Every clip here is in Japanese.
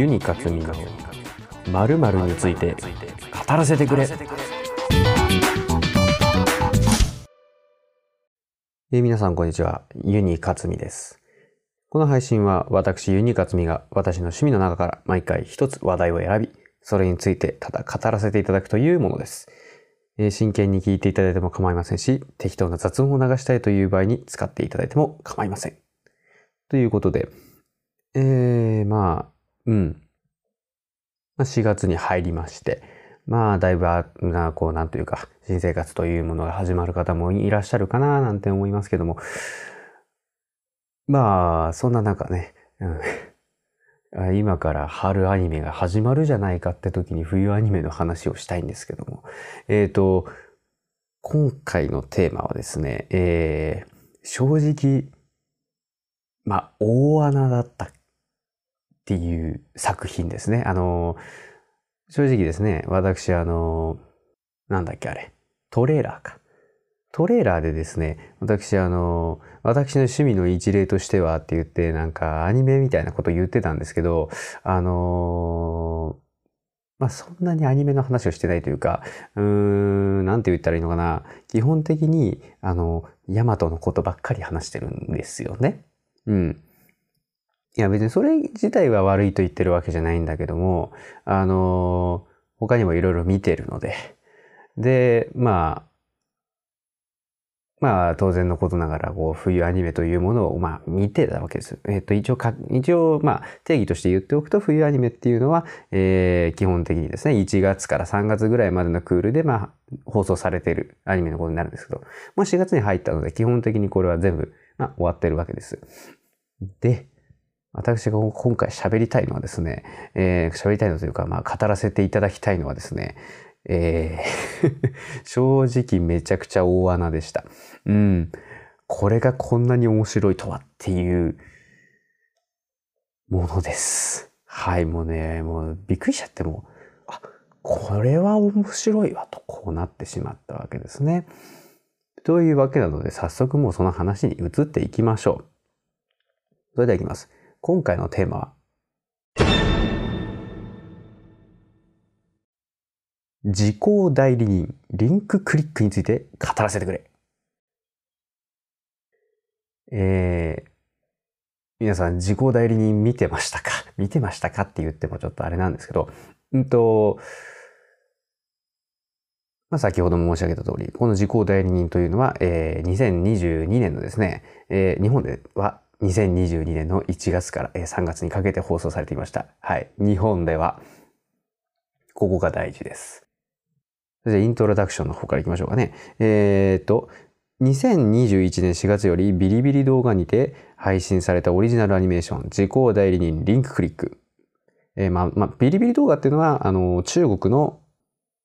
ユニカツミの〇〇について語らせてくれ。え皆さんこんにちは。ユニカツミです。この配信は私ユニカツミが私の趣味の中から毎回一つ話題を選び、それについてただ語らせていただくというものです。え真剣に聞いていただいても構いませんし、適当な雑音を流したいという場合に使っていただいても構いません。ということで、えー、まあ、うん。まあ、4月に入りまして、まあ、だいぶあ、な、こう、なんというか、新生活というものが始まる方もいらっしゃるかな、なんて思いますけども、まあ、そんな中ね、うん、今から春アニメが始まるじゃないかって時に冬アニメの話をしたいんですけども、えっ、と、今回のテーマはですね、えー、正直、まあ、大穴だったっていう作品ですね。あの、正直ですね、私、あの、なんだっけあれ、トレーラーか。トレーラーでですね、私、あの、私の趣味の一例としてはって言って、なんかアニメみたいなこと言ってたんですけど、あのまあ、そんなにアニメの話をしてないというか、うーん、なんて言ったらいいのかな。基本的に、あの、ヤマトのことばっかり話してるんですよね。うん。いや別にそれ自体は悪いと言ってるわけじゃないんだけども、あの他にもいろいろ見てるので、で、まあ、まあ当然のことながら、こう、冬アニメというものを、まあ見てたわけです。えっ、と、一応か、一応、まあ定義として言っておくと、冬アニメっていうのは、えー基本的にですね、1月から3月ぐらいまでのクールで、まあ、放送されているアニメのことになるんですけど、もう4月に入ったので、基本的にこれは全部、まあ、終わってるわけです。で、私が今回喋りたいのはですね、えー喋りたいのというか、まあ、語らせていただきたいのはですね、えー 正直めちゃくちゃ大穴でした。うん。これがこんなに面白いとはっていうものです。はい、もうね、もうびっくりしちゃってもう、あ、これは面白いわと、こうなってしまったわけですね。というわけなので、早速もうその話に移っていきましょう。それではいきます。今回のテーマは、時効代理人、リンククリックについて語らせてくれ。えー、皆さん、時効代理人見てましたか？見てましたか？って言ってもちょっとあれなんですけど、うんと、まあ、先ほども申し上げた通り、この時効代理人というのは、えー2022年のですね、えー日本では2022年の1月から3月にかけて放送されていました。はい。日本では、ここが大事です。それでイントロダクションの方からいきましょうかね。えーっと、2021年4月よりビリビリ動画にて配信されたオリジナルアニメーション、時効代理人リンククリック。えーまあ、まあ、ビリビリ動画っていうのは、あの、中国の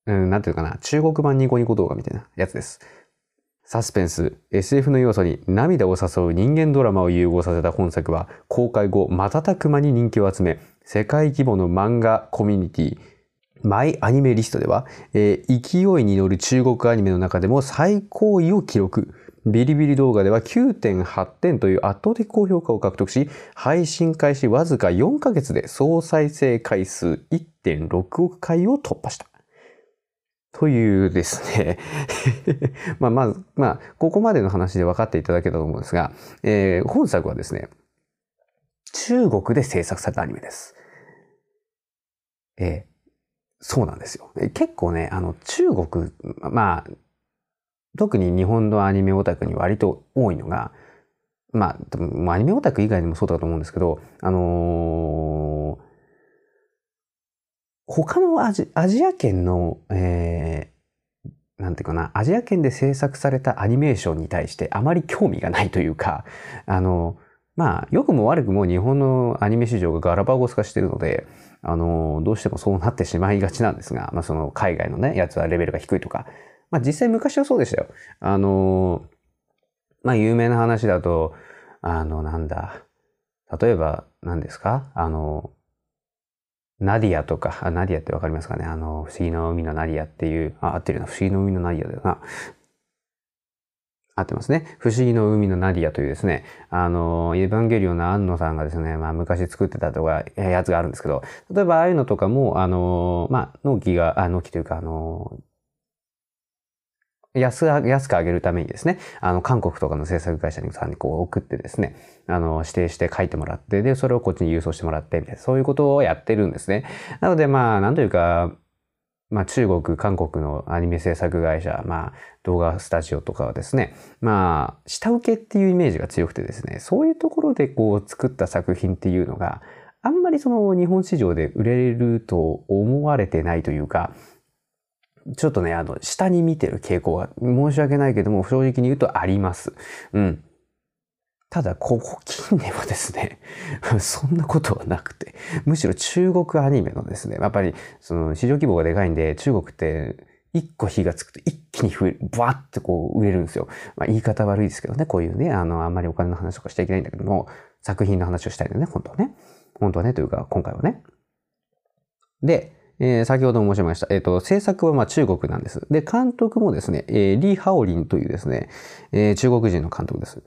うん、なんていうかな、中国版ニコニコ動画みたいなやつです。サスペンス、SF の要素に涙を誘う人間ドラマを融合させた本作は、公開後、瞬く間に人気を集め、世界規模の漫画コミュニティ、マイアニメリストでは、えー勢いに乗る中国アニメの中でも最高位を記録。ビリビリ動画では9.8点という圧倒的高評価を獲得し、配信開始わずか4ヶ月で総再生回数1.6億回を突破した。というですね。まあ、まず、まあ、ここまでの話で分かっていただけたと思うんですが、えー本作はですね、中国で制作されたアニメです。えーそうなんですよ。結構ね、あの、中国、まあ、特に日本のアニメオタクに割と多いのが、まあ、でもまあアニメオタク以外にもそうだと思うんですけど、あのー他のアジアジア圏の、えーなんていうかな、アジア圏で制作されたアニメーションに対してあまり興味がないというか、あの、まあ、良くも悪くも日本のアニメ市場がガラパゴス化してるので、あの、どうしてもそうなってしまいがちなんですが、まあ、その海外のね、やつはレベルが低いとか、まあ、実際昔はそうでしたよ。あの、まあ、有名な話だと、あの、なんだ、例えば、何ですか？あの、ナディアとか、あ、ナディアってわかりますかね？あの、不思議の海のナディアっていう、あ、合ってるな、不思議の海のナディアだよな。合ってますね。不思議の海のナディアというですね、あの、エヴァンゲリオンの安野さんがですね、まあ昔作ってたとか、やつがあるんですけど、例えばああいうのとかも、あの、まあ、納期が、あ、納期というか、あの、安安く上げるためにですね、あの、韓国とかの制作会社にさんにこう送ってですね、あの、指定して書いてもらって、で、それをこっちに郵送してもらって、みたいな、そういうことをやってるんですね。なので、まあ、なんというか、まあ、中国、韓国のアニメ制作会社、まあ、動画スタジオとかはですね、まあ、下請けっていうイメージが強くてですね、そういうところでこう作った作品っていうのが、あんまりその日本市場で売れると思われてないというか、ちょっとね、あの、下に見てる傾向が申し訳ないけども、正直に言うとあります。うん。ただ、ここ近年はですね、そんなことはなくて、むしろ中国アニメのですね、やっぱり、その市場規模がでかいんで、中国って一個火がつくと一気に増える、バーってこう売れるんですよ。まあ言い方悪いですけどね、こういうね、あの、あんまりお金の話とかしちゃいけないんだけども、作品の話をしたいのね、本当はね。本当はね、というか、今回はね。で、えー、先ほども申しました。えっ、ー、と、制作はま中国なんです。で、監督もですね、えー、リー・ハオリンというですね、え、中国人の監督です。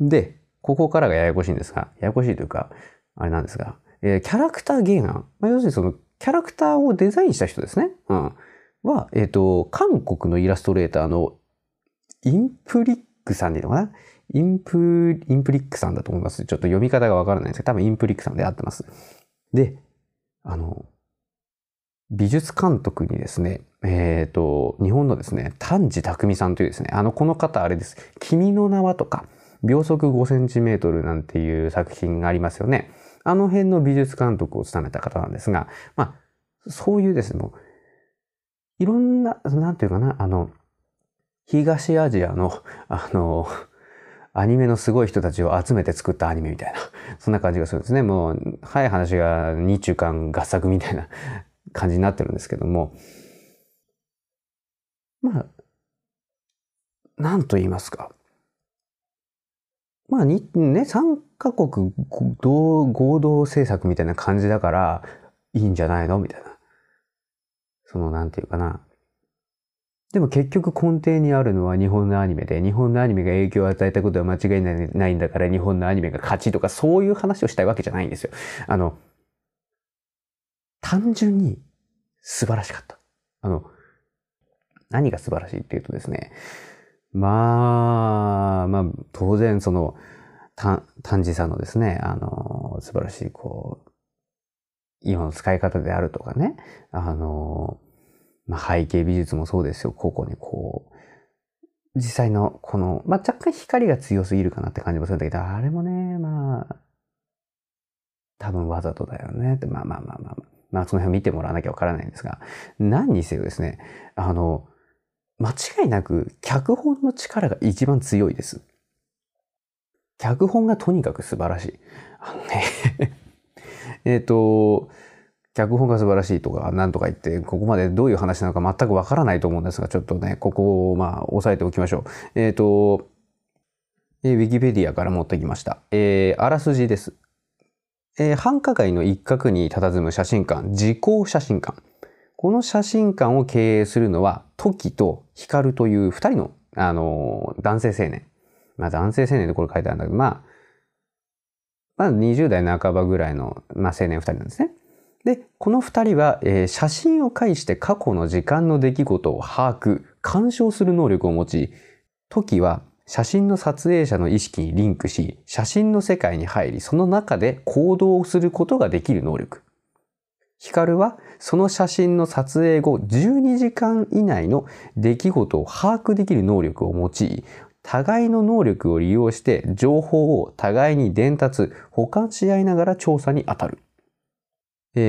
で、ここからがややこしいんですが、ややこしいというか、あれなんですが、え、キャラクター原案。まあ、要するにその、キャラクターをデザインした人ですね。うん。は、えっ、と、韓国のイラストレーターのインプリックさんでいいのかな？インプ、インプリックさんだと思います。ちょっと読み方がわからないんですけど、多分インプリックさんで合ってます。で、あの、美術監督にですね、えっ、ー、と、日本のですね、丹治匠さんというですね、あの、この方あれです。君の名はとか、秒速5センチメートルなんていう作品がありますよね。あの辺の美術監督を務めた方なんですが、まあ、そういうですね、もう、いろんな、なんていうかな、あの、東アジアの、あの、アニメのすごい人たちを集めて作ったアニメみたいな、そんな感じがするんですね。もう、早い話が日中間合作みたいな感じになってるんですけども、まあ、なんと言いますか。まあ、に、ね、3カ国合同制作みたいな感じだから、いいんじゃないの？みたいな。その、なんていうかな。でも結局根底にあるのは日本のアニメで、日本のアニメが影響を与えたことは間違いないんだから日本のアニメが勝ちとかそういう話をしたいわけじゃないんですよ。あの、単純に素晴らしかった。あの、何が素晴らしいっていうとですね、まあ、まあ、当然その、丹治さんのですね、あの、素晴らしい、こう、今の使い方であるとかね、あの、まあ、背景美術もそうですよ、ここにこう、実際のこの、まあ、若干光が強すぎるかなって感じもするんだけど、あれもね、まあ、多分わざとだよねって、まあまあまあまあ、まあ。まあその辺見てもらわなきゃわからないんですが、何にせよですね、あの、間違いなく脚本の力が一番強いです。脚本がとにかく素晴らしい。あのね えっと、脚本が素晴らしいとか、なんとか言って、ここまでどういう話なのか全くわからないと思うんですが、ちょっとね、ここをまあ、押さえておきましょう。えっ、ー、と、え、ウィキペディアから持ってきました。えー、あらすじです。えー、繁華街の一角に佇む写真館、時効写真館。この写真館を経営するのは、トキとヒカルという二人の、あのー、男性青年。まあ男性青年でこれ書いてあるんだけど、まあ、まあ20代半ばぐらいの、まあ青年二人なんですね。で、この二人は、えー、写真を介して過去の時間の出来事を把握、干渉する能力を持ち、トキは写真の撮影者の意識にリンクし、写真の世界に入り、その中で行動をすることができる能力。ヒカルはその写真の撮影後12時間以内の出来事を把握できる能力を用い、互いの能力を利用して情報を互いに伝達、保管し合いながら調査に当たる。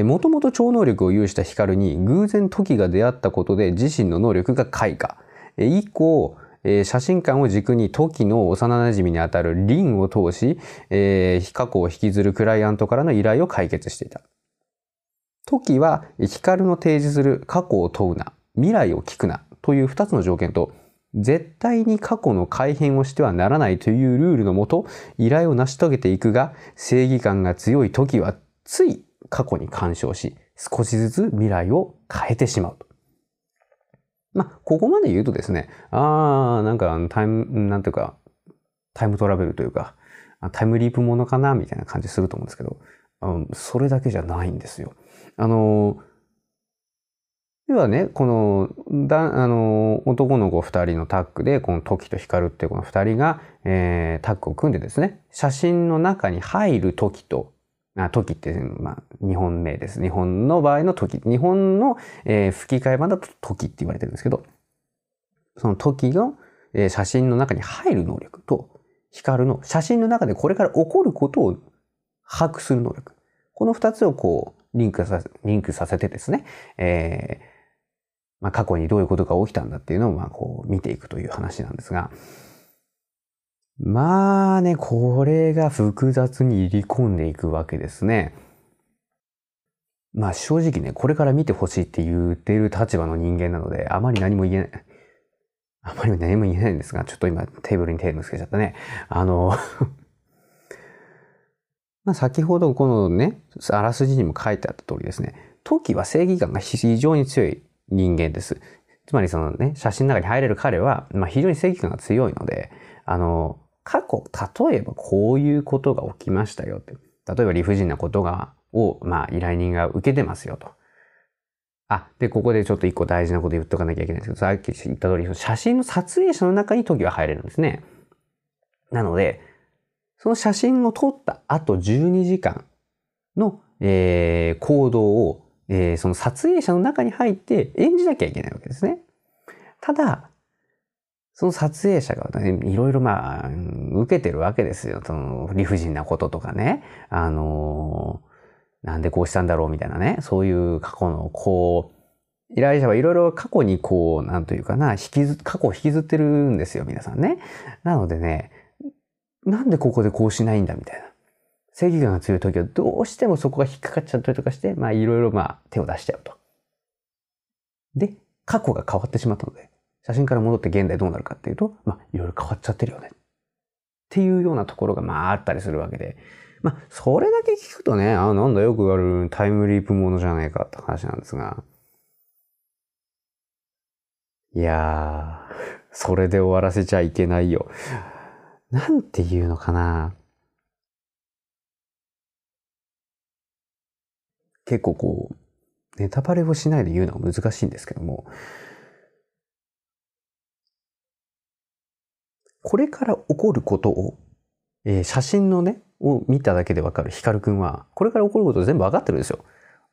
もともと超能力を有したヒカルに偶然時が出会ったことで自身の能力が開花。以降、え写真館を軸に時の幼馴染にあたるリンを通しえ、過去を引きずるクライアントからの依頼を解決していた。時はヒカルの提示する過去を問うな、未来を聞くなという二つの条件と、絶対に過去の改変をしてはならないというルールのもと、依頼を成し遂げていくが、正義感が強い時はつい過去に干渉し、少しずつ未来を変えてしまうと。まあ、ここまで言うとですね、ああ、なんかタイム、なんていうか、タイムトラベルというか、タイムリープものかなみたいな感じすると思うんですけど、それだけじゃないんですよ。あの、要はね、この、だ、あの、男の子二人のタッグで、この時と光っていうこの二人が、えー、タッグを組んでですね、写真の中に入る時と、あ時って、まあ、日本名です。日本の場合の時。日本の、えー、吹き替え版だと時って言われてるんですけど、その時の、えー、写真の中に入る能力と、光の写真の中でこれから起こることを把握する能力。この二つをこう、リンクさせ、リンクさせてですね、えー、まあ、過去にどういうことが起きたんだっていうのを、まあ、こう、見ていくという話なんですが、まあね、これが複雑に入り込んでいくわけですね。まあ正直ね、これから見てほしいって言ってる立場の人間なので、あまり何も言えない。あまり何も言えないんですが、ちょっと今テーブルにテーブルつけちゃったね。あの まあ先ほどこのね、あらすじにも書いてあった通りですね、時は正義感が非常に強い人間です。つまりそのね、写真の中に入れる彼は、まあ、非常に正義感が強いので、あの、過去、例えばこういうことが起きましたよって。例えば理不尽なことが、を、まあ、依頼人が受けてますよと。あ、で、ここでちょっと一個大事なこと言っとかなきゃいけないんですけど、さっき言った通り、写真の撮影者の中に時は入れるんですね。なので、その写真を撮った後12時間の、えー、行動をえー、その撮影者の中に入って演じなきゃいけないわけですね。ただ、その撮影者がね、いろいろまあ、受けてるわけですよ。その理不尽なこととかね。あのー、なんでこうしたんだろうみたいなね。そういう過去のこう、依頼者はいろいろ過去にこう、なんというかな、引きず、過去を引きずってるんですよ、皆さんね。なのでね、なんでここでこうしないんだみたいな。正義感が強い時はどうしてもそこが引っかかっちゃったりとかして、まあいろいろまあ手を出しちゃうと。で、過去が変わってしまったので、写真から戻って現代どうなるかっていうと、まあいろいろ変わっちゃってるよね。っていうようなところがまああったりするわけで、まあそれだけ聞くとね、あなんだよくあるタイムリープものじゃないかって話なんですが、いやー、それで終わらせちゃいけないよ。なんていうのかな。結構こう、ネタバレをしないで言うのは難しいんですけども、これから起こることを、えー、写真のね、を見ただけでわかるヒカルくんは、これから起こること全部わかってるんですよ。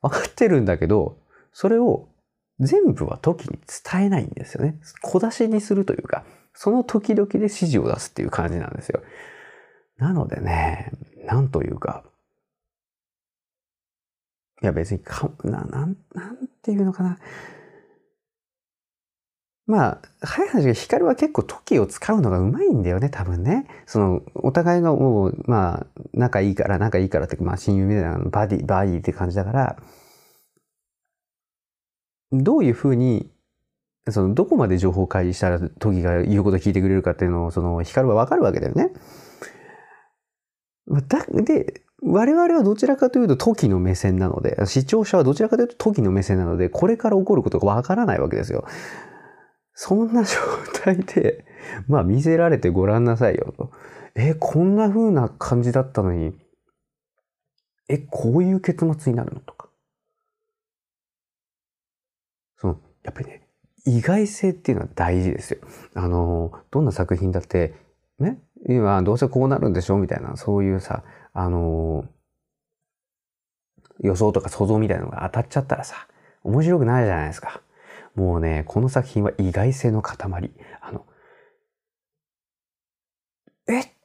わかってるんだけど、それを全部は時に伝えないんですよね。小出しにするというか、その時々で指示を出すっていう感じなんですよ。なのでね、なんというか、いや別にか、な、なん、なんていうのかな。まあ、早い話が光は結構時を使うのがうまいんだよね、多分ね。その、お互いがもう、まあ、仲いいから、仲いいからって、まあ、親友みたいなバディ、バディって感じだから、どういうふうに、その、どこまで情報開示したら時が言うこと聞いてくれるかっていうのを、その、光はわかるわけだよね。だ、で、我々はどちらかというと時の目線なので、視聴者はどちらかというと時の目線なので、これから起こることがわからないわけですよ。そんな状態で、まあ見せられてごらんなさいよと。え、こんな風な感じだったのに、え、こういう結末になるのとか。その、やっぱりね、意外性っていうのは大事ですよ。あの、どんな作品だって、ね、今どうせこうなるんでしょ？みたいな、そういうさ、あの、予想とか想像みたいなのが当たっちゃったらさ、面白くないじゃないですか。もうね、この作品は意外性の塊。あの、え？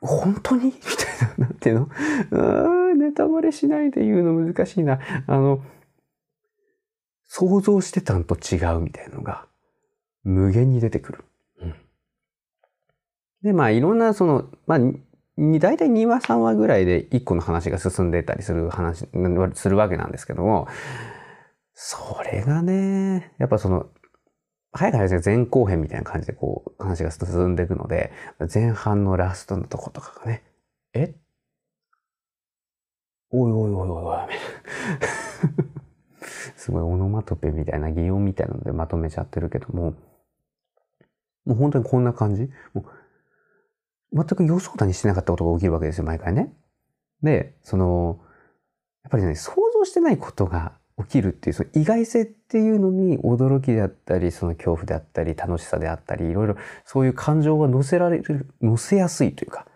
本当に？みたいな、なんていうの？あネタバレしないで言うの難しいな。あの、想像してたんと違うみたいなのが無限に出てくる。うん、で、まあいろんなその、まあ大体2話3話ぐらいで1個の話が進んでたりする話、するわけなんですけども、それがね、やっぱその、早い話が前後編みたいな感じでこう話が進んでいくので、前半のラストのとことかがね、え？おいおいおいおいおい、すごいオノマトペみたいな擬音みたいなのでまとめちゃってるけども、もう本当にこんな感じ？もう全く予想だにしてなかったことが起きるわけですよ、毎回ね。で、その、やっぱりね、想像してないことが起きるっていう、その意外性っていうのに驚きであったり、その恐怖であったり、楽しさであったり、いろいろそういう感情が乗せられる、乗せやすいというか、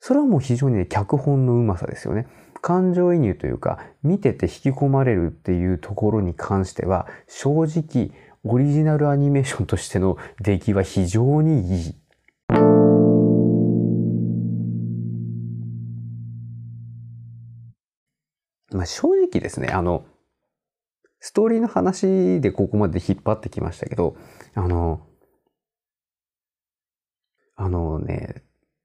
それはもう非常にね、脚本のうまさですよね。感情移入というか、見てて引き込まれるっていうところに関しては、正直、オリジナルアニメーションとしての出来は非常にいい。まあ、正直ですね、あの、ストーリーの話でここまで引っ張ってきましたけど、あの、あのね、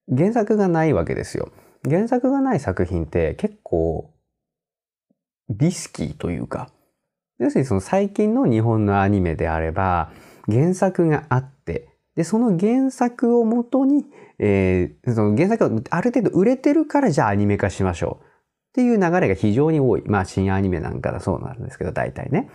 原作がないわけですよ。原作がない作品って結構リスキーというか、要するにその最近の日本のアニメであれば、原作があって、で、その原作をもとに、えー、その原作がある程度売れてるからじゃあアニメ化しましょう。っていう流れが非常に多い。まあ、新アニメなんかだそうなんですけど、大体ね。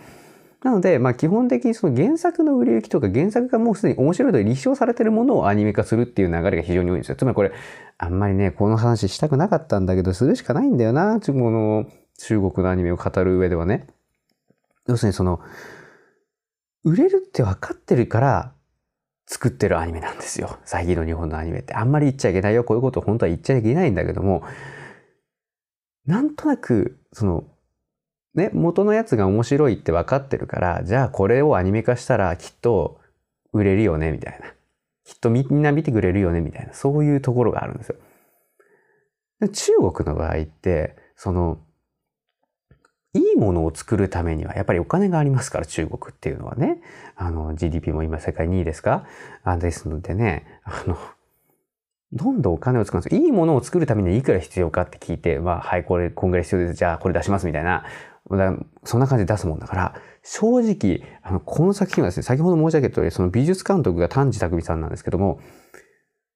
なので、まあ、基本的にその原作の売れ行きとか原作がもうすでに面白いと立証されてるものをアニメ化するっていう流れが非常に多いんですよ。つまりこれ、あんまりね、この話したくなかったんだけど、するしかないんだよな。この中国のアニメを語る上ではね。要するにその、売れるって分かってるから作ってるアニメなんですよ。最近の日本のアニメって。あんまり言っちゃいけないよ。こういうこと本当は言っちゃいけないんだけども、なんとなく、その、ね、元のやつが面白いって分かってるから、じゃあこれをアニメ化したらきっと売れるよね、みたいな。きっとみんな見てくれるよね、みたいな。そういうところがあるんですよ。中国の場合って、その、いいものを作るためにはやっぱりお金がありますから、中国っていうのはね。あの、GDP も今世界2位ですか？あですのでね、あの、どんどんお金を使うんですよ。いいものを作るためにいくら必要かって聞いて、まあ、はい、これ、こんぐらい必要です。じゃあ、これ出しますみたいな。そんな感じで出すもんだから、正直、あの、この作品はですね、先ほど申し上げた通り、その美術監督が丹治匠さんなんですけども、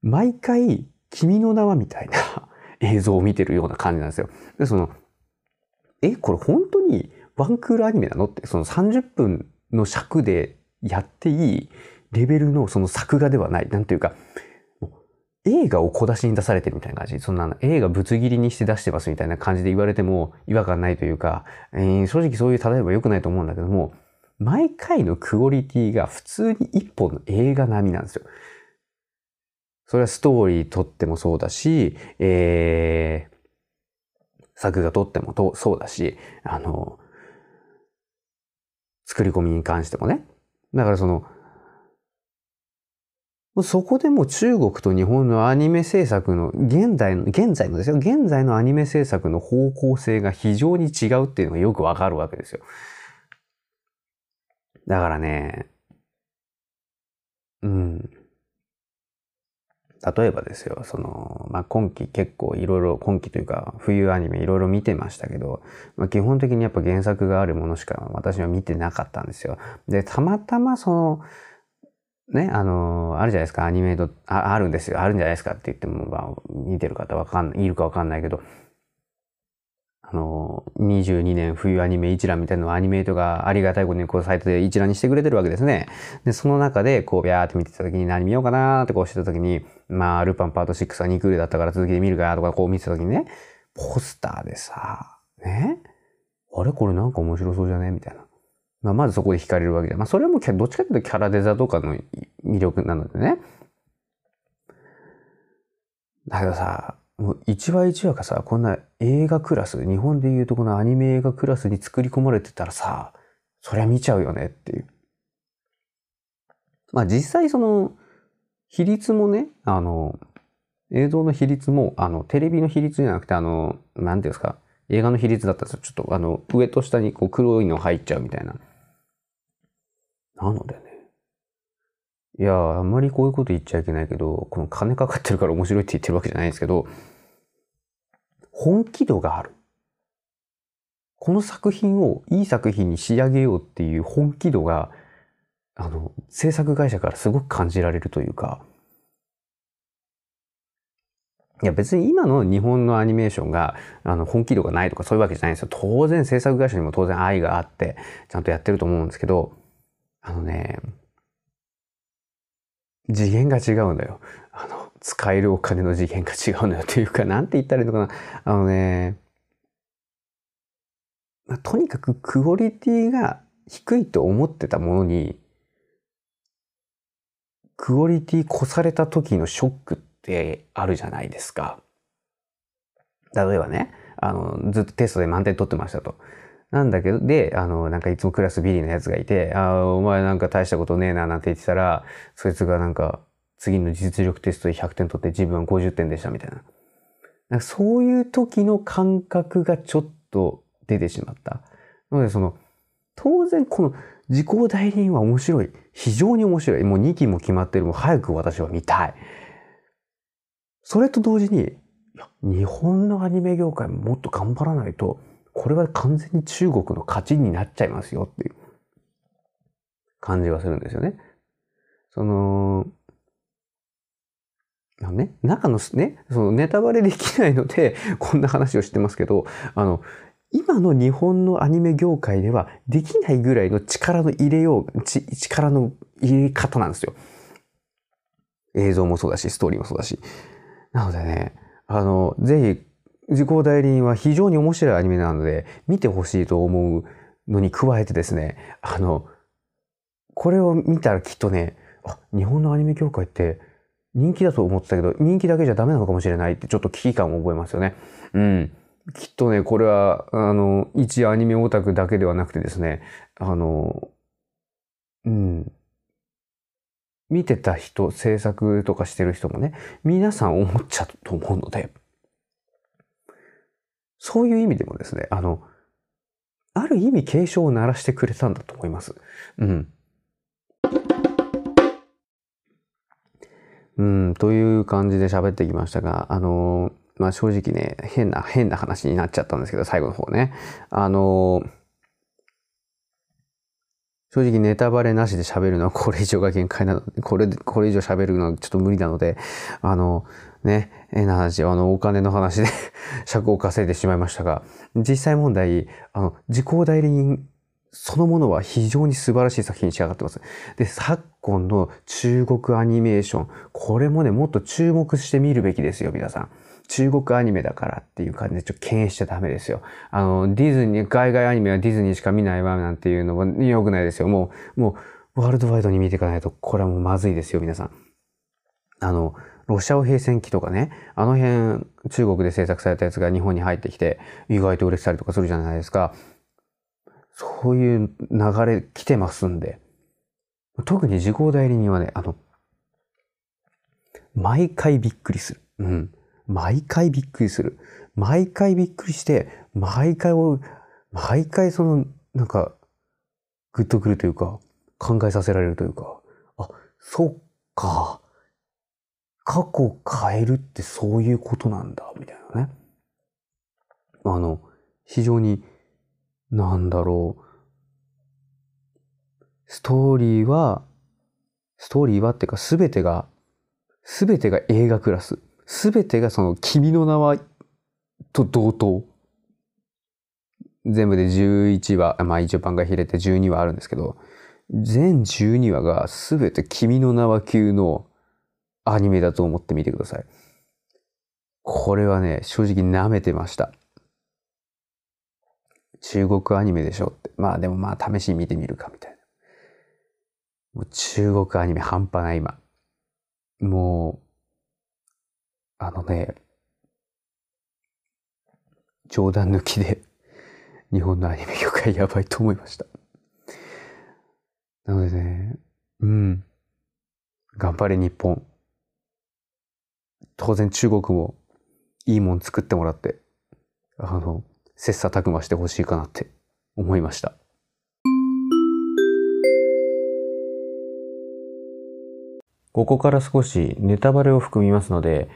毎回、君の名はみたいな 映像を見てるような感じなんですよ。で、その、え、これ本当にワンクールアニメなの？って、その30分の尺でやっていいレベルのその作画ではない。なんていうか、映画を小出しに出されてるみたいな感じ。そんな映画ぶつ切りにして出してますみたいな感じで言われても違和感ないというか、えー、正直そういう例えば良くないと思うんだけども、毎回のクオリティが普通に一本の映画並みなんですよ。それはストーリーとってもそうだし、えー、作画とってもとそうだし、あの、作り込みに関してもね。だからその、そこでも中国と日本のアニメ制作の現在の、現在のですよ、現在のアニメ制作の方向性が非常に違うっていうのがよくわかるわけですよ。だからね、うん。例えばですよ、その、まあ、今期結構いろいろ、今期というか冬アニメいろいろ見てましたけど、まあ、基本的にやっぱ原作があるものしか私は見てなかったんですよ。で、たまたまその、ね、あの、あるじゃないですか、アニメート、ああるんですよ、あるんじゃないですかって言っても、まあ、見てる方わかんい、いるかわかんないけど、あの、22年冬アニメ一覧みたいなのをアニメートがありがたいことにこうサイトで一覧にしてくれてるわけですね。で、その中でこうビャーって見てた時に何見ようかなってこうしてた時に、まあ、ルパンパート6は2クールだったから続きで見るかとかこう見てた時にね、ポスターでさ、ね、あれ？これなんか面白そうじゃね？みたいな。まあ、まずそこで惹かれるわけで。まあ、それもどっちかというとキャラデザとかの魅力なのでね。だけどさ、もう一話一話がさ、こんな映画クラス、日本でいうとこのアニメ映画クラスに作り込まれてたらさ、そりゃ見ちゃうよねっていう。まあ実際その、比率もね、あの、映像の比率も、あの、テレビの比率じゃなくて、あの、なんていうんですか、映画の比率だったらちょっとあの、上と下にこう黒いの入っちゃうみたいな。なのでね。いや、あんまりこういうこと言っちゃいけないけど、この金かかってるから面白いって言ってるわけじゃないんですけど、本気度がある。この作品をいい作品に仕上げようっていう本気度が、あの、制作会社からすごく感じられるというか、いや別に今の日本のアニメーションがあの本気度がないとかそういうわけじゃないんですよ。当然制作会社にも当然愛があってちゃんとやってると思うんですけど、あのね、次元が違うのよ。あの、使えるお金の次元が違うのよというか、なんて言ったらいいのかな。あのね、まあ、とにかくクオリティが低いと思ってたものに、クオリティ越された時のショックってあるじゃないですか。例えばね、あの、ずっとテストで満点取ってましたと。なんだけど、で、あの、なんかいつもクラスビリーのやつがいて、ああ、お前なんか大したことねえななんて言ってたら、そいつがなんか次の実力テストで100点取って自分は50点でしたみたいな。なんかそういう時の感覚がちょっと出てしまった。なのでその、当然この時効代理人は面白い。非常に面白い。もう2期も決まってる。もう早く私は見たい。それと同時に、日本のアニメ業界ももっと頑張らないと、これは完全に中国の勝ちになっちゃいますよっていう感じがするんですよね。その、あのね、中のね、そのネタバレできないので、こんな話をしてますけど、あの、今の日本のアニメ業界ではできないぐらいの力の入れよう、力の入れ方なんですよ。映像もそうだし、ストーリーもそうだし。なのでね、あの、ぜひ、時効代理人は非常に面白いアニメなので、見てほしいと思うのに加えてですね、あの、これを見たらきっとね、あ、日本のアニメ業界って人気だと思ってたけど、人気だけじゃダメなのかもしれないってちょっと危機感を覚えますよね。うん。きっとね、これは、あの、一アニメオタクだけではなくてですね、あの、うん。見てた人、制作とかしてる人もね、皆さん思っちゃうと思うので、そういう意味でもですね、あの、ある意味警鐘を鳴らしてくれたんだと思います。うん。うん、という感じで喋ってきましたが、あのまあ正直ね、変な、変な話になっちゃったんですけど、最後の方ね。あの正直ネタバレなしで喋るのはこれ以上が限界なので、これ、これ以上喋るのはちょっと無理なので、あの、ね、変な話、あの、お金の話で 尺を稼いでしまいましたが、実際問題、あの、時効代理人そのものは非常に素晴らしい作品に仕上がってます。で、昨今の中国アニメーション、これもね、もっと注目してみるべきですよ、皆さん。中国アニメだからっていう感じでちょっと敬遠しちゃダメですよ。あの、ディズニー、海外アニメはディズニーしか見ないわなんていうのも良くないですよ。もう、もう、ワールドワイドに見ていかないと、これはもうまずいですよ、皆さん。あの、ロシア語平戦期とかね、あの辺、中国で制作されたやつが日本に入ってきて、意外と売れてたりとかするじゃないですか。そういう流れ来てますんで。特に時効代理人はね、あの、毎回びっくりする。うん。毎回びっくりする。毎回びっくりして、毎回を、毎回その、なんか、グッとくるというか、考えさせられるというか、あ、そっか。過去を変えるってそういうことなんだ、みたいなね。あの、非常に、なんだろう。ストーリーは、ストーリーはっていうか、すべてが、すべてが映画クラス。すべてがその君の名はと同等。全部で11話、まあ一応番外入れて12話あるんですけど、全12話がすべて君の名は級のアニメだと思ってみてください。これはね、正直舐めてました。中国アニメでしょって。まあでもまあ試しに見てみるかみたいな。もう中国アニメ半端ない今。もう、あのね、冗談抜きで日本のアニメ業界やばいと思いました。なのでね、うん。頑張れ日本。当然中国もいいもん作ってもらって、あの、切磋琢磨してほしいかなって思いました。ここから少しネタバレを含みますので、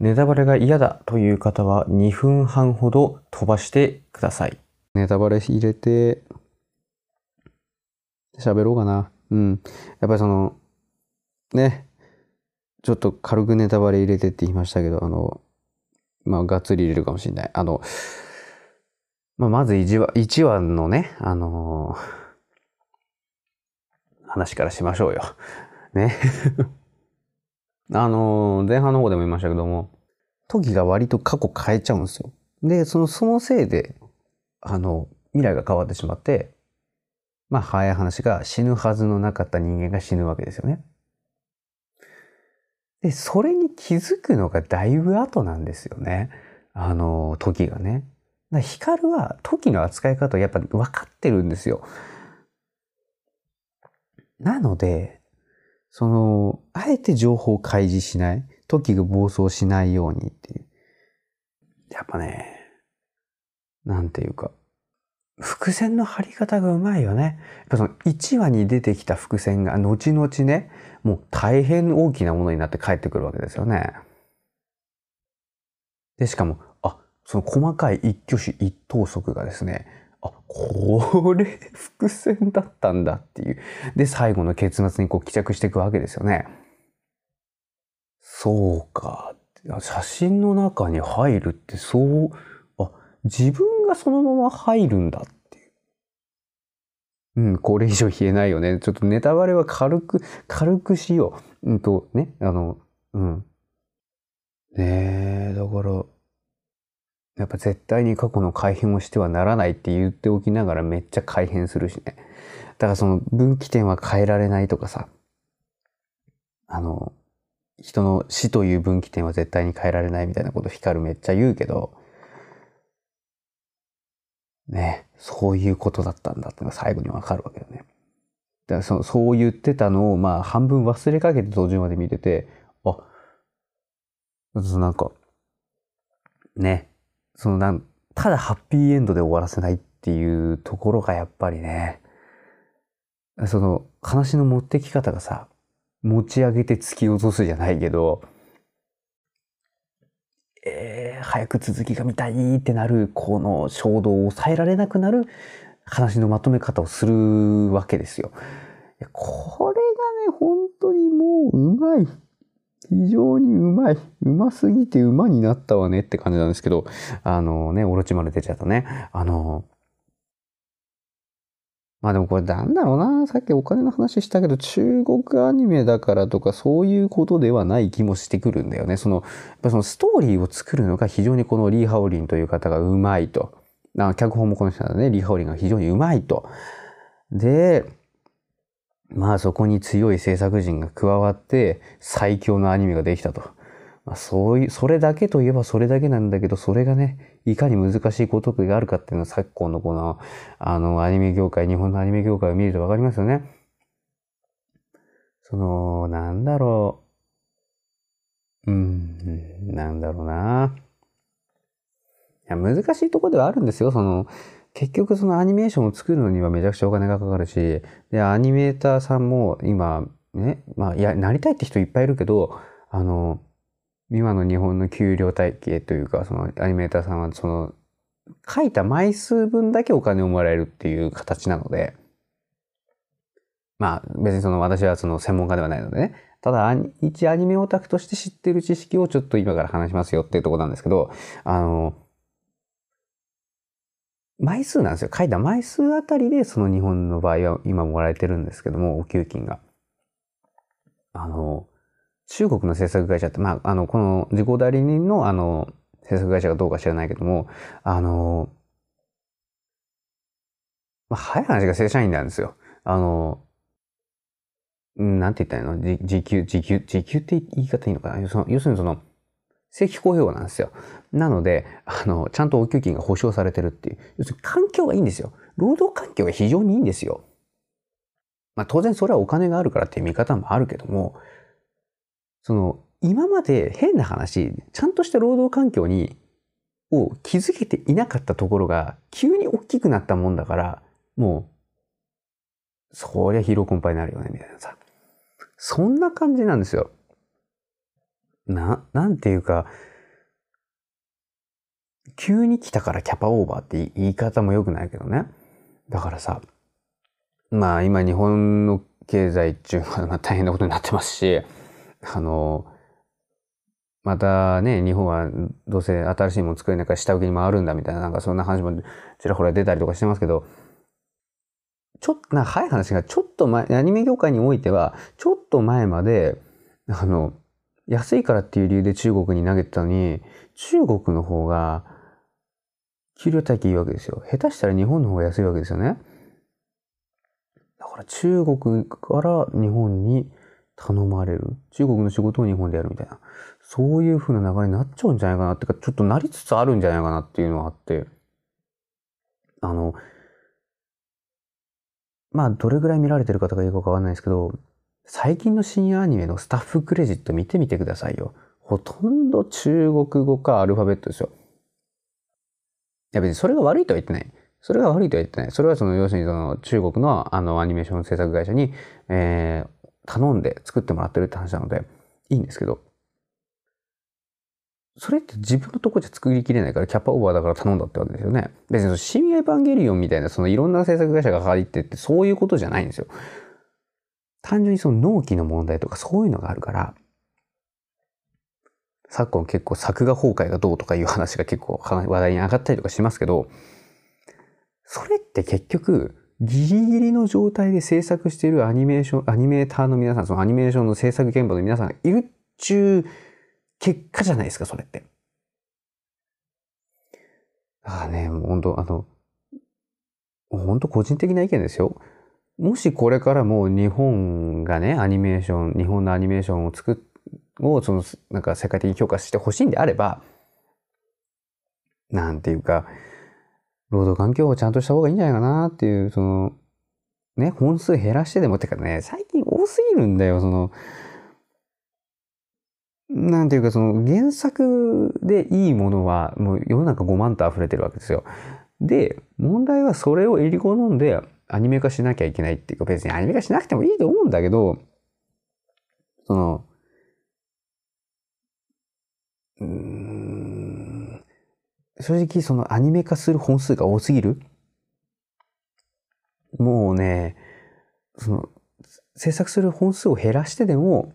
ネタバレが嫌だという方は2分半ほど飛ばしてください。ネタバレ入れて、喋ろうかな。うん。やっぱりその、ね、ちょっと軽くネタバレ入れてって言いましたけど、あの、まあ、がっつり入れるかもしれない。あの、まあ、まず1話、1話のね、あのー、話からしましょうよ。ね。あのー、前半の方でも言いましたけども、時が割と過去変えちゃうんですよ。で、その、そのせいで、あの、未来が変わってしまって、まあ、早い話が死ぬはずのなかった人間が死ぬわけですよね。で、それに気づくのがだいぶ後なんですよね。あの、時がね。だ光は時の扱い方をやっぱ分かってるんですよ。なので、その、あえて情報を開示しない。時が暴走しないようにっていう。やっぱね、なんていうか、伏線の張り方がうまいよね。やっぱその1話に出てきた伏線が後々ね、もう大変大きなものになって帰ってくるわけですよね。で、しかも、あ、その細かい一挙手一投足がですね、あ、これ伏線だったんだっていう。で、最後の結末にこう帰着していくわけですよね。そうか。写真の中に入るってそう、あ、自分がそのまま入るんだっう。ん、これ以上言えないよね。ちょっとネタバレは軽く、軽くしよう。うんと、ね、あの、うん。ねえ、だから、やっぱ絶対に過去の改変をしてはならないって言っておきながらめっちゃ改変するしね。だからその分岐点は変えられないとかさ、あの、人の死という分岐点は絶対に変えられないみたいなこと光るめっちゃ言うけど、ね、そういうことだったんだってのが最後にわかるわけよね。だからそのそう言ってたのをまあ半分忘れかけて途中まで見てて、あ、なんか、ね、そのなん、ただハッピーエンドで終わらせないっていうところがやっぱりね、その話の持ってき方がさ、持ち上げて突き落とすじゃないけど、えー、早く続きが見たいってなる、この衝動を抑えられなくなる話のまとめ方をするわけですよ。これがね、本当にもううまい。非常にうまい。うますぎて馬になったわねって感じなんですけど、あのね、オロチマル出ちゃったね。あの、まあでもこれなんだろうな。さっきお金の話したけど、中国アニメだからとかそういうことではない気もしてくるんだよね。その、やっぱそのストーリーを作るのが非常にこのリー・ハオリンという方がうまいと。脚本もこの人だね、リー・ハオリンが非常にうまいと。で、まあそこに強い制作陣が加わって最強のアニメができたと。まあ、そういう、それだけといえばそれだけなんだけど、それがね、いかに難しいことがあるかっていうのは昨今のこの、あの、アニメ業界、日本のアニメ業界を見るとわかりますよね。その、なんだろう。うん、なんだろうな。いや、難しいとこではあるんですよ。その、結局そのアニメーションを作るのにはめちゃくちゃお金がかかるし、で、アニメーターさんも今、ね、まあ、いや、なりたいって人いっぱいいるけど、あの、今の日本の給料体系というか、そのアニメーターさんは、その、書いた枚数分だけお金をもらえるっていう形なので、まあ別にその私はその専門家ではないのでね、ただ一アニメオタクとして知ってる知識をちょっと今から話しますよっていうところなんですけど、あの、枚数なんですよ。書いた枚数あたりでその日本の場合は今もらえてるんですけども、お給金が。あの、中国の制作会社って、まあ、あの、この自己代理人の、あの、制作会社がどうか知らないけども、あの、まあ、早い話が正社員なんですよ。あの、なんて言ったらいいの？時給、時給、時給って言い方いいのかな？要するにその、正規雇用なんですよ。なので、あの、ちゃんとお給金が保証されてるっていう。要するに環境がいいんですよ。労働環境が非常にいいんですよ。まあ当然それはお金があるからっていう見方もあるけども、その、今まで変な話、ちゃんとした労働環境に、を気づけていなかったところが、急に大きくなったもんだから、もう、そりゃ疲労困憊になるよね、みたいなさ。そんな感じなんですよ。な、なんていうか、急に来たからキャパオーバーって言い方も良くないけどね。だからさ、まあ今日本の経済っていうのは大変なことになってますし、あの、またね、日本はどうせ新しいもの作れないから下請けに回るんだみたいな、なんかそんな話もちらほら出たりとかしてますけど、ちょっと、な、早い話が、ちょっと前、アニメ業界においては、ちょっと前まで、あの、安いからっていう理由で中国に投げてたのに、中国の方が、給料体系いいわけですよ。下手したら日本の方が安いわけですよね。だから中国から日本に頼まれる？中国の仕事を日本でやるみたいな。そういう風な流れになっちゃうんじゃないかなってか、ちょっとなりつつあるんじゃないかなっていうのがあって、あの、まあ、どれぐらい見られてる方がいいかわかんないですけど、最近の深夜アニメのスタッフクレジット見てみてくださいよ。ほとんど中国語かアルファベットですよ。いや別にそれが悪いとは言ってない。それが悪いとは言ってない。それはその、要するにその中国のあのアニメーション制作会社に、えー、頼んで作ってもらってるって話なので、いいんですけど、それって自分のとこじゃ作りきれないからキャパオーバーだから頼んだってわけですよね。別にその深夜エヴァンゲリオンみたいなそのいろんな制作会社が入ってってそういうことじゃないんですよ。単純にその納期の問題とかそういうのがあるから、昨今結構作画崩壊がどうとかいう話が結構話題に上がったりとかしますけど、それって結局、ギリギリの状態で制作しているアニメーション、アニメーターの皆さん、そのアニメーションの制作現場の皆さんがいるっちゅう結果じゃないですか、それって。だからね、もう本当あの、本当個人的な意見ですよ。もしこれからも日本がね、アニメーション、日本のアニメーションを作っ、をその、なんか世界的に強化してほしいんであれば、なんていうか、労働環境をちゃんとした方がいいんじゃないかなっていう、その、ね、本数減らしてでも、ってかね、最近多すぎるんだよ、その、なんていうかその原作でいいものはもう世の中5万と溢れてるわけですよ。で、問題はそれを襟好んでアニメ化しなきゃいけないっていうか別にアニメ化しなくてもいいと思うんだけど、その、うん、正直そのアニメ化する本数が多すぎる？もうね、その、制作する本数を減らしてでも、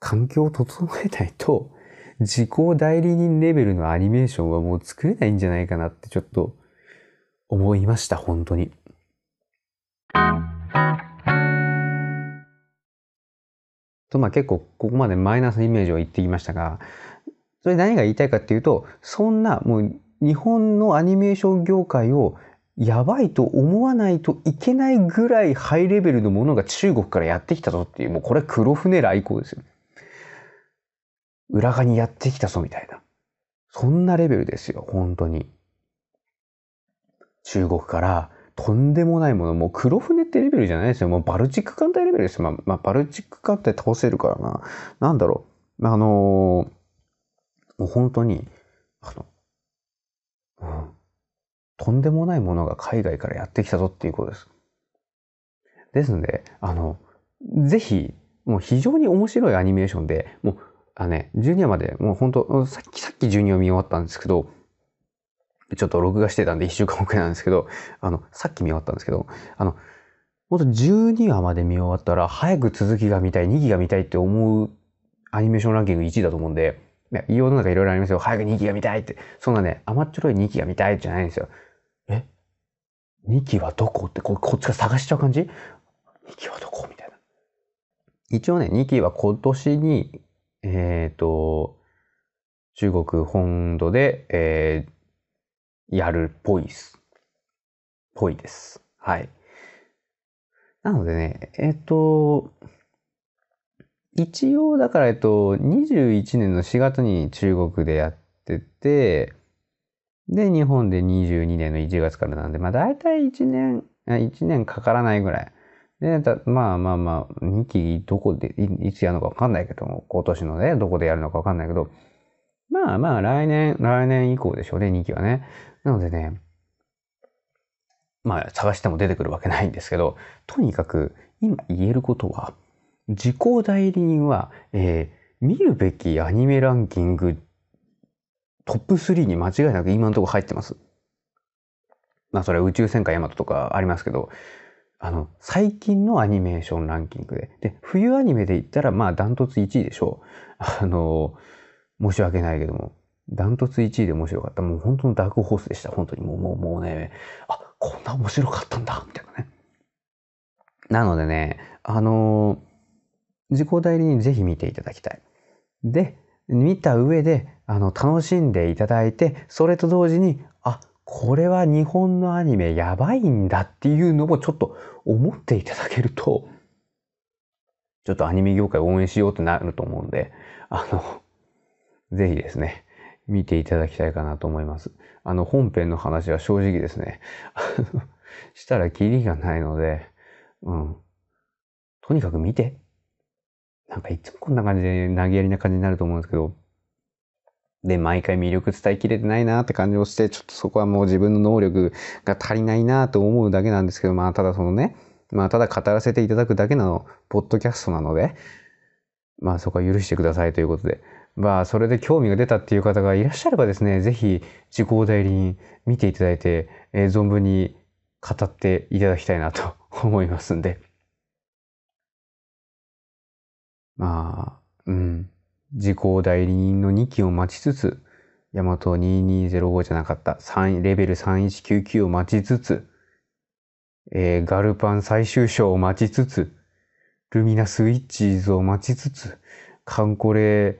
環境を整えないと、自己代理人レベルのアニメーションはもう作れないんじゃないかなってちょっと思いました、本当に。と、まあ結構ここまでマイナスイメージを言ってきましたが、それ何が言いたいかっていうと、そんなもう日本のアニメーション業界をやばいと思わないといけないぐらいハイレベルのものが中国からやってきたぞっていう、もうこれ黒船来航ですよ。裏側にやってきたぞみたいな。そんなレベルですよ、本当に。中国からとんでもないもの、もう黒船ってレベルじゃないですよ。もうバルチック艦隊レベルですよ。まあ、まあ、バルチック艦隊倒せるからな。なんだろう。あのー、もう本当に、あの、うん、とんでもないものが海外からやってきたぞっていうことです。ですので、あの、ぜひ、もう非常に面白いアニメーションで、もうあね、12話まで、もう本当さっき、さっき12話見終わったんですけど、ちょっと録画してたんで1週間遅れなんですけど、あの、さっき見終わったんですけど、あの、本当12話まで見終わったら、早く続きが見たい、2期が見たいって思うアニメーションランキング1位だと思うんで、いや世の中いろいろありますよ。早く2期が見たいって。そんなね、甘っちょろい2期が見たいじゃないんですよ。え ?2 期はどこ？ってこ、こっちが探しちゃう感じ ?2 期はどこ？みたいな。一応ね、2期は今年にえっ、ー、と、中国本土で、えー、やるっぽいです。ぽいです。はい。なのでね、えっ、ー、と、一応だからえっと、21年の4月に中国でやってて、で、日本で22年の1月からなんで、まあ大体1年、1年かからないぐらい。で、まあまあまあ、2期どこで、いつやるのかわかんないけども、今年のね、どこでやるのかわかんないけど、まあまあ来年、来年以降でしょうね、2期はね。なのでね、まあ探しても出てくるわけないんですけど、とにかく今言えることは、時効代理人は、えー、見るべきアニメランキングトップ3に間違いなく今のところ入ってます。まあそれは宇宙戦艦ヤマトとかありますけど、あの、最近のアニメーションランキングで。で、冬アニメで言ったら、まあ、ダントツ1位でしょう。あの、申し訳ないけども、ダントツ1位で面白かった。もう本当のダークホースでした。本当にもう、もう、もうね、あ、こんな面白かったんだみたいなね。なのでね、あの自己代理人ぜひ見ていただきたい。で、見た上で、あの、楽しんでいただいて、それと同時に、あ、これは日本のアニメやばいんだっていうのもちょっと思っていただけると、ちょっとアニメ業界応援しようってなると思うんで、あの、ぜひですね、見ていただきたいかなと思います。あの、本編の話は正直ですね、したらキリがないので、うん。とにかく見て。なんかいつもこんな感じで投げやりな感じになると思うんですけど、で、毎回魅力伝えきれてないなって感じをして、ちょっとそこはもう自分の能力が足りないなと思うだけなんですけど、まあ、ただそのね、まあ、ただ語らせていただくだけのポッドキャストなので、まあ、そこは許してくださいということで、まあ、それで興味が出たっていう方がいらっしゃればですね、ぜひ、自己代理人見ていただいて、えー、存分に語っていただきたいなと思いますんで。まあ、うん。自公代理人の2期を待ちつつ、ヤマト2205じゃなかった、3レベル3199を待ちつつ、えー、ガルパン最終章を待ちつつ、ルミナスイッチーズを待ちつつ、カンコレ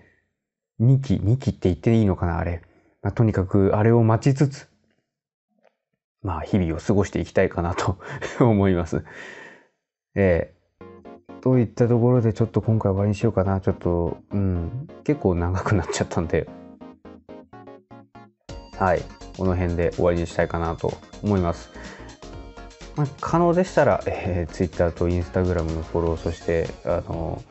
2期、2期って言っていいのかな、あれ。まあ、とにかく、あれを待ちつつ、まあ、日々を過ごしていきたいかなと 思います。えー、といったところでちょっと今回終わりにしようかな。ちょっと、うん、結構長くなっちゃったんで、はい、この辺で終わりにしたいかなと思います。まあ、可能でしたら、えー、Twitter と Instagram のフォロー、そして、あの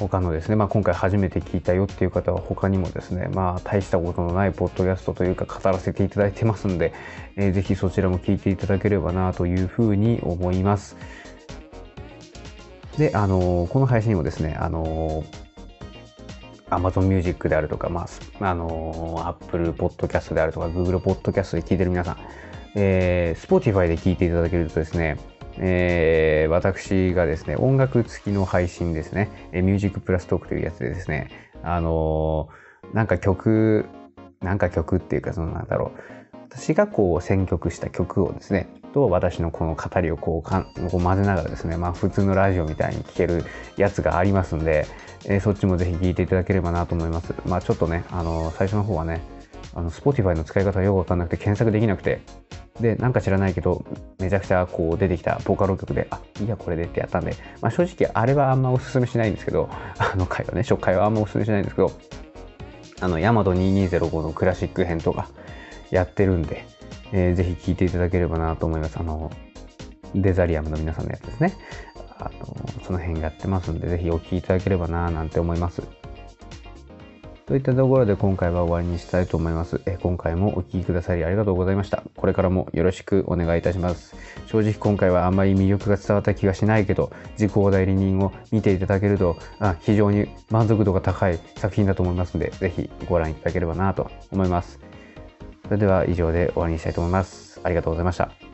他のですね、まあ、今回初めて聞いたよっていう方は他にもですね、まあ、大したことのないポッドキャストというか語らせていただいてますんで、えー、ぜひそちらも聞いていただければなというふうに思います。で、あの、この配信をですね、あのー、Amazon Music であるとか、まあ、あのー、Apple Podcast であるとか、Google Podcast で聞いてる皆さん、えー、Spotify で聞いていただけるとですね、えー、私がですね、音楽付きの配信ですね、えー、ミュージックプラストークというやつでですね、あのー、なんか曲、なんか曲っていうか、そのなんだろう、私がこう選曲した曲をですね、と私のこの語りをこうかこう混ぜながらですね、まあ普通のラジオみたいに聴けるやつがありますんで、えー、そっちもぜひ聴いていただければなと思います。まあちょっとね、あの、最初の方はね、あの、Spotify の使い方がよくわかんなくて検索できなくて、で、なんか知らないけど、めちゃくちゃこう出てきたボカロ曲で、あ、いいや、これでってやったんで、まあ正直あれはあんまおすすめしないんですけど、あの回はね、初回はあんまおすすめしないんですけど、あの、ヤマト2205のクラシック編とかやってるんで、えー、ぜひ聴いていただければなと思います。あの、デザリアムの皆さんのやつですね。あの、その辺やってますんで、ぜひお聴きいただければななんて思います。といったところで今回は終わりにしたいと思います。え今回もお聴きくださりありがとうございました。これからもよろしくお願いいたします。正直今回はあんまり魅力が伝わった気がしないけど、自己代理人を見ていただけるとあ非常に満足度が高い作品だと思いますので、ぜひご覧いただければなと思います。それでは以上で終わりにしたいと思います。ありがとうございました。